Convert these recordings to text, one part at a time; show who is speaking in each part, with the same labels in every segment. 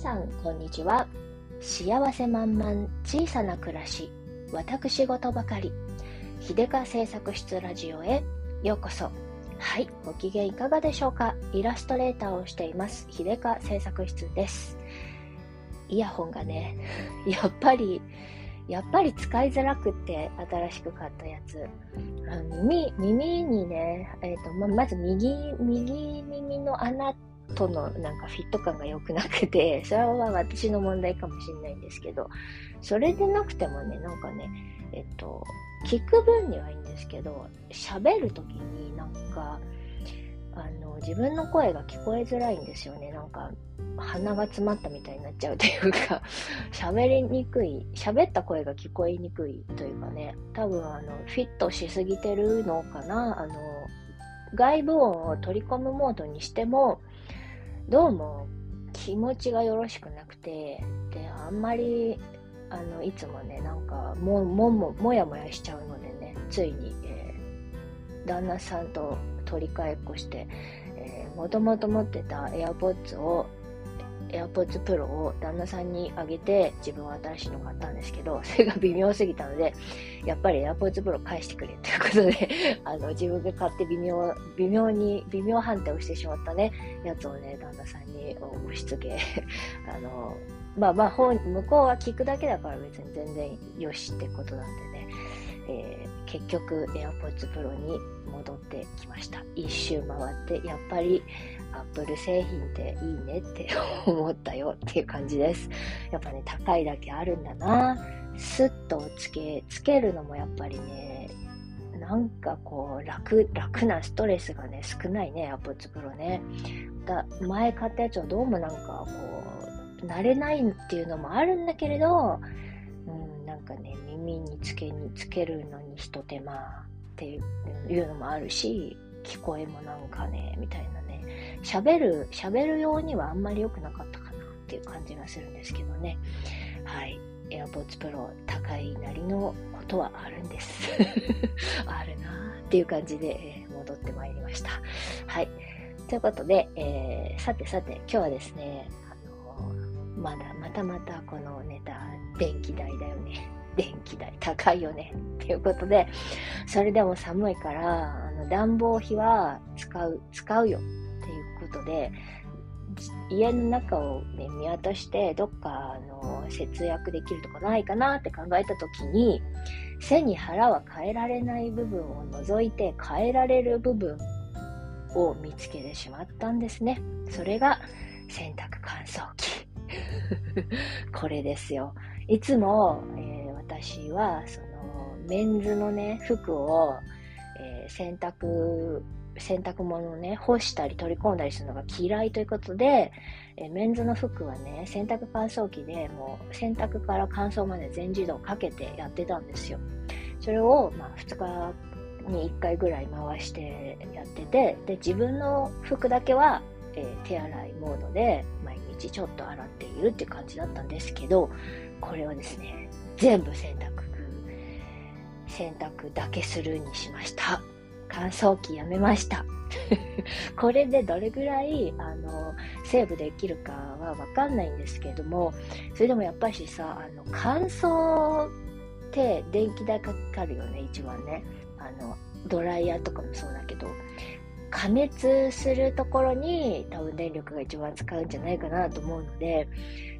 Speaker 1: さん、こんにちは。幸せ満々、小さな暮らし、私事ばかり。秀香製作室ラジオへようこそ。はい、ご機嫌いかがでしょうか？イラストレーターをしています、秀香製作室です。イヤホンがね、やっぱり、やっぱり使いづらくって新しく買ったやつ。耳耳にね、えーとままず右右耳の穴とのなんかフィット感が良くなくて、それは私の問題かもしれないんですけど、それでなくてもね、なんかね、えっと、聞く分にはいいんですけど、喋るときになんか、あの、自分の声が聞こえづらいんですよね。なんか、鼻が詰まったみたいになっちゃうというか、喋りにくい、喋った声が聞こえにくいというかね、多分あの、フィットしすぎてるのかな。あの、外部音を取り込むモードにしても、どうも気持ちがよろしくなくて、で、あんまり、あの、いつもね、なんか、も、も、も、もやもやしちゃうのでね、ついに、えー、旦那さんと取り替えっこして、もともと持ってた AirPods を AirPods Pro を旦那さんにあげて、自分は新しいの買ったんですけど、それが微妙すぎたので、やっぱり AirPods Pro 返してくれということで、あの、自分が買って微妙、微妙に、微妙判定をしてしまったね、やつをね、旦那さんに押し付け、あの、まあまあ、本、向こうは聞くだけだから別に全然よしってことなんでね、えー、結局 AirPods Pro に戻ってきました。一周回って、やっぱりアップル製品っていいねって 思ったよっていう感じです。やっぱね、高いだけあるんだな。スッとつけ、つけるのもやっぱりね、なんかこう、楽、楽なストレスがね、少ないね、アップツプロね。だ前買ったやつはどうもなんかこう、慣れないっていうのもあるんだけれど、うん、なんかね、耳につけにつけるのに一手間っていうのもあるし、聞こえもなんかね、みたいなね喋る、喋るようにはあんまり良くなかったかなっていう感じがするんですけどね。はい。AirPods Pro 高いなりのことはあるんです。あるなーっていう感じで、え、戻ってまいりました。はい。ということで、えー、さてさて、今日はですね、あのー、まだ、またまたこのネタ、電気代だよね。電気代高いよね。っていうことで、それでも寒いから、あの暖房費は使う、使うよことで、家の中を、ね、見渡して、どっかの節約できるとこないかなって考えた時に、背に腹は変えられない部分を除いて変えられる部分を見つけてしまったんですね。それが洗濯乾燥機。これですよ。いつも、えー、私はそのメンズのね、服を、洗濯洗濯物をね、干したり取り込んだりするのが嫌いということで、えメンズの服はね、洗濯乾燥機でもう洗濯から乾燥まで全自動かけてやってたんですよ。それを、まあ、2日に1回ぐらい回してやってて、で、自分の服だけは、えー、手洗いモードで毎日ちょっと洗っているって感じだったんですけど、これをですね、全部洗濯、洗濯だけするにしました。乾燥機やめました。これでどれぐらいあのセーブできるかはわかんないんですけれども、それでもやっぱしさ、あの乾燥って電気代かかるよね、一番ね。あのドライヤーとかもそうだけど、加熱するところに多分電力が一番使うんじゃないかなと思うので、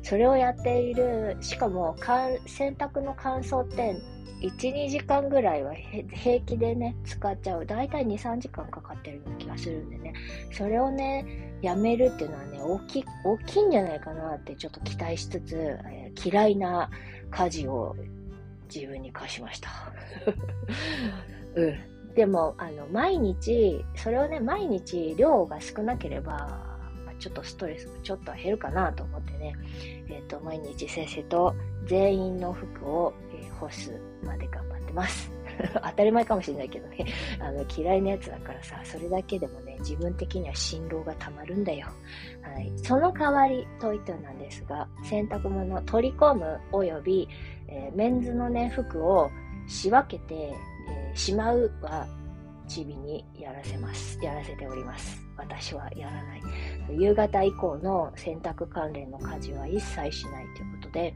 Speaker 1: それをやっている、しかも洗濯の乾燥って1、2時間ぐらいは平気でね、使っちゃう。だいたい2、3時間かかってるような気がするんでね。それをね、やめるっていうのはね、大き、大きいんじゃないかなってちょっと期待しつつ、えー、嫌いな家事を自分に課しました。うん。でも、あの、毎日、それをね、毎日量が少なければ、ちょっとストレスがちょっと減るかなと思ってね、えっ、ー、と、毎日先生と全員の服を、えー、干すまで頑張ってます。当たり前かもしれないけどね、あの、嫌いなやつだからさ、それだけでもね、自分的には辛労がたまるんだよ。はい。その代わりといってなんですが、洗濯物取り込む及び、えー、メンズのね、服を仕分けて、えー、しまうはチビにやらせます。やらせております。私はやらない。夕方以降の洗濯関連の家事は一切しないということで、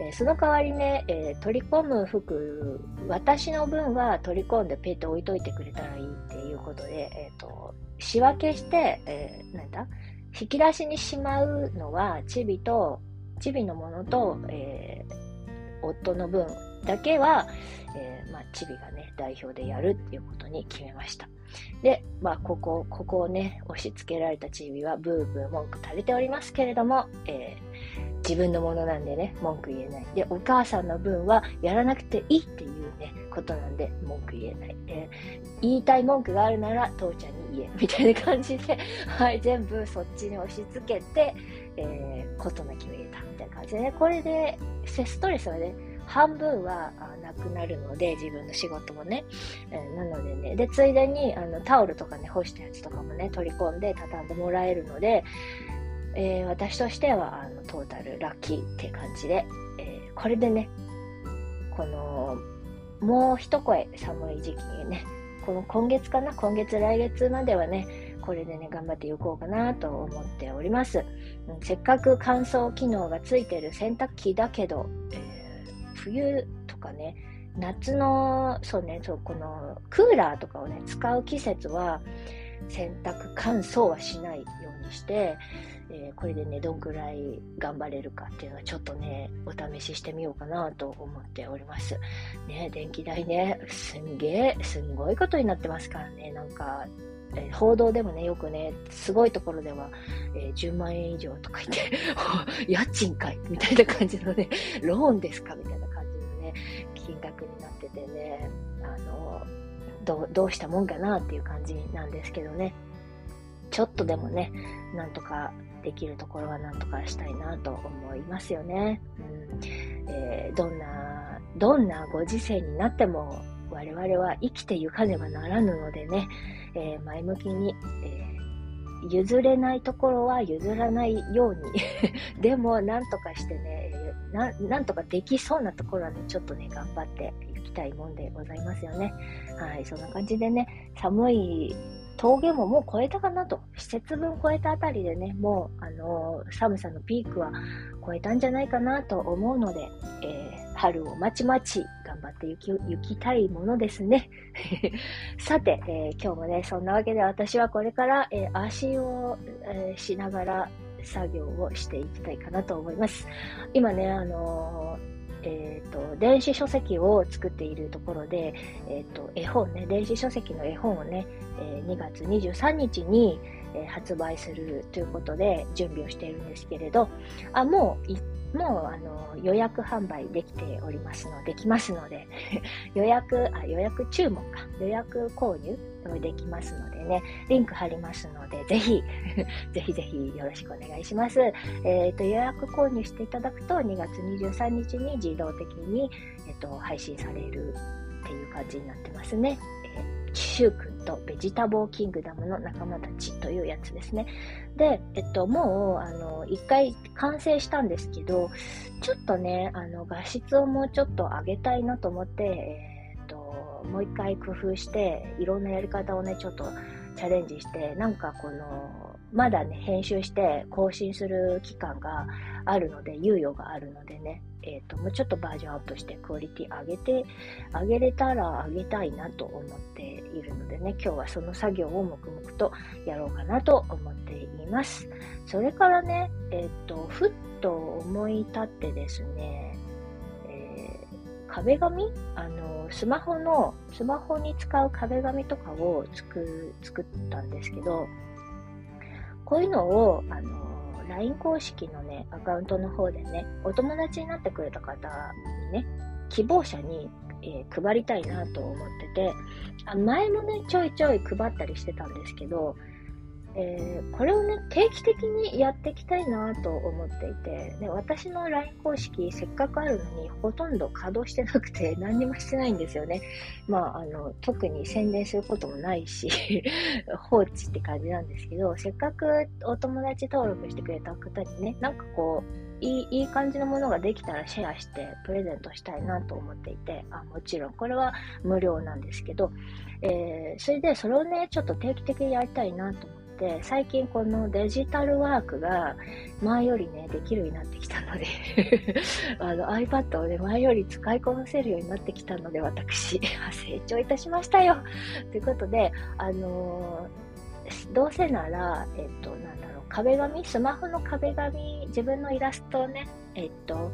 Speaker 1: えー、その代わりね、えー、取り込む服、私の分は取り込んでペット置いといてくれたらいいっていうことで、え、ー、と、仕分けして、えなんだ？引き出しにしまうのは、チビと、チビのものと、え夫の分だけは、えまあ、チビがね、代表でやるっていうことに決めました。で、まあ、ここ、ここをね、押し付けられたチビはブーブー文句垂れておりますけれども、えー、自分のものなんでね、文句言えない。で、お母さんの分はやらなくていいっていうね、ことなんで、文句言えない。え、言いたい文句があるなら、父ちゃんに言え。みたいな感じで、はい、全部そっちに押し付けて、えー、事なきを入れた。みたいな感じでね、これで、ストレスはね、半分はなくなるので、自分の仕事もね。えー、なのでね、で、ついでにあのタオルとかね、干したやつとかもね、取り込んで畳んでもらえるので、えー、私としてはあのトータルラッキーって感じで、えー、これでね、この、もう一声寒い時期にね、この今月かな、今月来月まではね、これでね、頑張っていこうかなと思っております。うん、せっかく乾燥機能がついてる洗濯機だけど、えー冬とかね、夏の、そうね、そう、このクーラーとかをね、使う季節は、洗濯乾燥はしないようにして、えー、これでね、どんくらい頑張れるかっていうのはちょっとね、お試ししてみようかなと思っております。ね、電気代ね、すんげえ、すんごいことになってますからね、なんか、え、報道でもね、よくね、すごいところでは、えー、10万円以上とか言って 家賃かいみたいな感じのね、ローンですかみたいな感じのね、金額になっててね、あの、どうしたもんかなっていう感じなんですけどね、ちょっとでもね、なんとかできるところはなんとかしたいなと思いますよね。うんえー、どんな、どんなご時世になっても我々は生きてゆかねばならぬのでね、えー、前向きに、えー、譲れないところは譲らないように でも、なんとかしてね、な、なんとかできそうなところはね、ちょっとね、頑張っていきたいもんでございますよね。はい、そんな感じでね、寒い峠ももう超えたかなと。施設分超えたあたりでね、もう、あのー、寒さのピークは超えたんじゃないかなと思うので、えー、春をまちまち頑張って行き行きたいものですね。さて、えー、今日もね、そんなわけで私はこれから、えー、足を、え、しながら作業をしていきたいかなと思います。今ね、あのえーと、電子書籍を作っているところで、えーと、絵本ね、電子書籍の絵本をね、え、2月23日に、え、発売するということで準備をしているんですけれど、あ、もうもうあの予約販売できておりますので、できますので 予約、あ、予約注文か、予約購入できますのでね、リンク貼りますので、ぜひ、ぜひぜひよろしくお願いします。えっ、ー、と、予約購入していただくと、2月23日に自動的に、えっ、ー、と、配信されるっていう感じになってますね。シュー君とベジタボーキングダムの仲間たちというやつですね。で、えっと、もう、あの、一回完成したんですけど、ちょっとね、あの、画質をもうちょっと上げたいなと思って、えっと、もう一回工夫して、いろんなやり方をね、ちょっとチャレンジして、なんかこの、まだね、編集して更新する期間があるので、猶予があるのでね、えっ、ー、と、もうちょっとバージョンアップしてクオリティ上げて、上げれたら上げたいなと思っているのでね、今日はその作業を黙々とやろうかなと思っています。それからね、えっ、ー、と、ふっと思い立ってですね、え、壁紙？あの、スマホの、スマホに使う壁紙とかを作、作ったんですけど、こういうのを、あの、LINE 公式のね、アカウントの方でね、お友達になってくれた方にね、希望者に、えー、配りたいなと思ってて、あ前もね、ちょいちょい配ったりしてたんですけど、えー、これをね、定期的にやっていきたいなと思っていて、で私の LINE 公式、せっかくあるのに、ほとんど稼働してなくて、何にもしてないんですよね。まあ、あの、特に宣伝することもないし 放置って感じなんですけど、せっかくお友達登録してくれた方にね、なんかこう、いいいい感じのものができたらシェアしてプレゼントしたいなと思っていて、あもちろんこれは無料なんですけど、えー、それでそれをね、ちょっと定期的にやりたいなと思って、最近このデジタルワークが前よりね、できるようになってきたので あの iPad をね、前より使いこなせるようになってきたので、私、成長いたしましたよ。ということで、あのー、どうせなら、えっと、なんだろう、壁紙、スマホの壁紙、自分のイラストをね、えっと、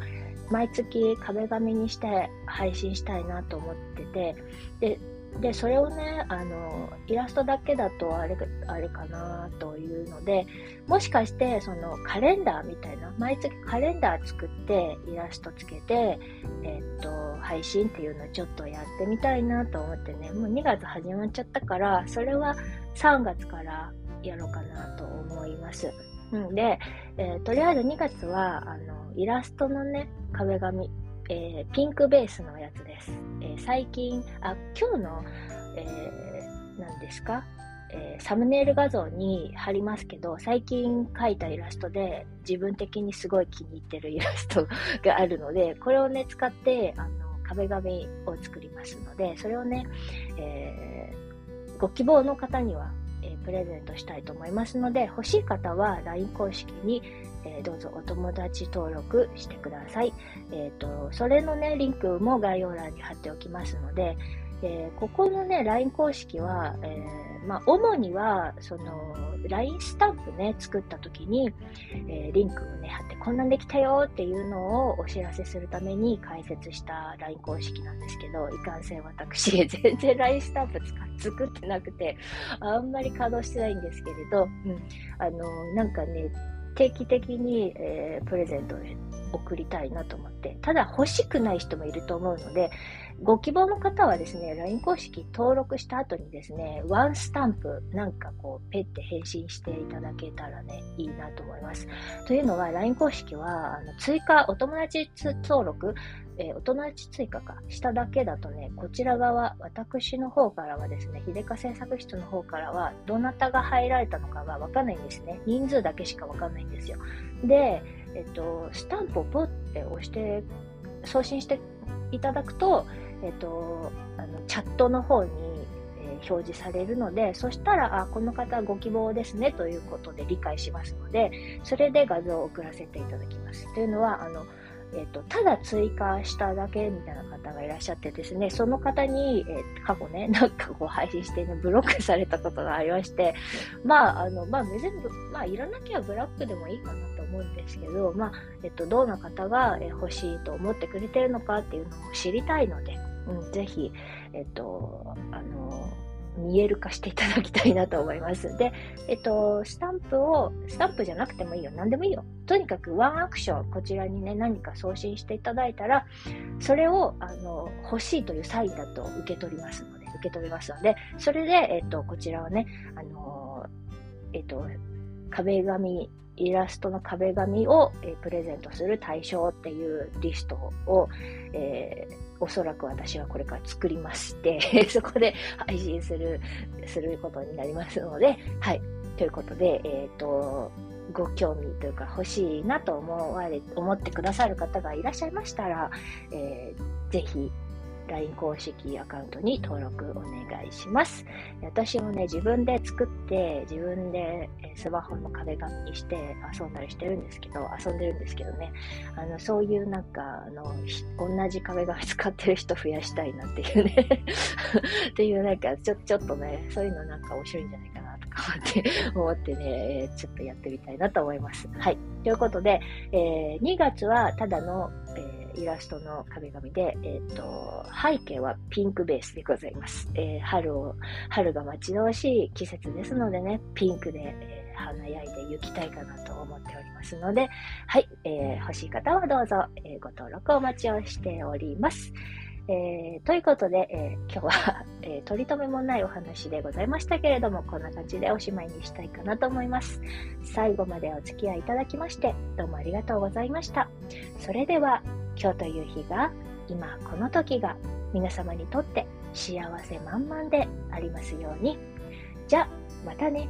Speaker 1: 毎月壁紙にして配信したいなと思ってて、で、で、それをね、あの、イラストだけだとあれ、あれかなというので、もしかして、そのカレンダーみたいな、毎月カレンダー作ってイラストつけて、えっと、配信っていうのをちょっとやってみたいなと思ってね、もう2月始まっちゃったから、それは3月からやろうかなと思います。うんで、えー、とりあえず2月は、あの、イラストのね、壁紙、えー、ピンクベースのやつです。えー、最近、あ、今日の、えー、何ですか、えー、サムネイル画像に貼りますけど、最近描いたイラストで自分的にすごい気に入ってるイラストがあるので、これをね、使って、あの、壁紙を作りますので、それをね、えー、ご希望の方には、えー、プレゼントしたいと思いますので、欲しい方は LINE 公式に、えー、どうぞお友達登録してください。えっ、ー、と、それのね、リンクも概要欄に貼っておきますので、えー、ここのね、LINE 公式は、えまあ、主には、その、LINE スタンプね、作った時に、えリンクをね、貼って、こんなんできたよっていうのをお知らせするために開設した LINE 公式なんですけど、いかんせん私、全然 LINE スタンプ作ってなくて、あんまり稼働してないんですけれど、うん、あの、なんかね、定期的に、えー、プレゼントを、送りたいなと思って、ただ欲しくない人もいると思うので、ご希望の方はですね、LINE 公式登録した後にですね、ワンスタンプなんかこう、ペッて返信していただけたらね、いいなと思います。というのは、LINE 公式は、あの追加、お友達登録、えー、お友達追加か、しただけだとね、こちら側、私の方からはですね、秀香製作室の方からは、どなたが入られたのかがわかんないんですね。人数だけしかわかんないんですよ。で、えっと、スタンプをポッて押して、送信していただくと、えっと、あのチャットの方に、えー、表示されるので、そしたら、あ、この方ご希望ですねということで理解しますので、それで画像を送らせていただきます。というのは、あの、えっ、と、ただ追加しただけみたいな方がいらっしゃってですね、その方に、えー、過去ね、なんかこう配信してね、ブロックされたことがありまして、まあ、あの、まあ、全部、まあ、いらなきゃブロックでもいいかなと思うんですけど、まあ、えっ、と、どんな方が、え欲しいと思ってくれてるのかっていうのを知りたいので、うん、ぜひ、えっと、あの、見える化していただきたいなと思います。で、えっと、スタンプを、スタンプじゃなくてもいいよ。何でもいいよ。とにかくワンアクション、こちらにね、何か送信していただいたら、それを、あの、欲しいというサインだと受け取りますので、受け取りますので、それで、えっと、こちらをね、あの、えっと、壁紙、イラストの壁紙を、え、プレゼントする対象っていうリストを、えーおそらく私はこれから作りまして、そこで配信する、することになりますので、はい。ということで、えっ、ー、と、ご興味というか欲しいなと思われ、思ってくださる方がいらっしゃいましたら、えー、ぜひ LINE 公式アカウントに登録お願いします。私もね、自分で作って、自分でスマホの壁紙にして遊んだりしてるんですけど、遊んでるんですけどね、あの、そういうなんか、あの、同じ壁紙使ってる人増やしたいなっていうね っていうなんか、ちょ、ちょっとね、そういうのなんか面白いんじゃないかなとか思って、思ってね、ちょっとやってみたいなと思います。はい。ということで、えー、2月はただの、イラストの壁紙で、え、ー、と、背景はピンクベースでございます。えー、春を、春が待ち遠しい季節ですのでね、ピンクで、えー、華やいで行きたいかなと思っておりますので、はい、えー、欲しい方はどうぞ、え、ご登録お待ちをしております。えー、ということで、えー、今日は、えー、取り留めもないお話でございましたけれども、こんな感じでおしまいにしたいかなと思います。最後までお付き合いいただきまして、どうもありがとうございました。それでは、今日という日が、今この時が皆様にとって幸せ満々でありますように。じゃあ、またね。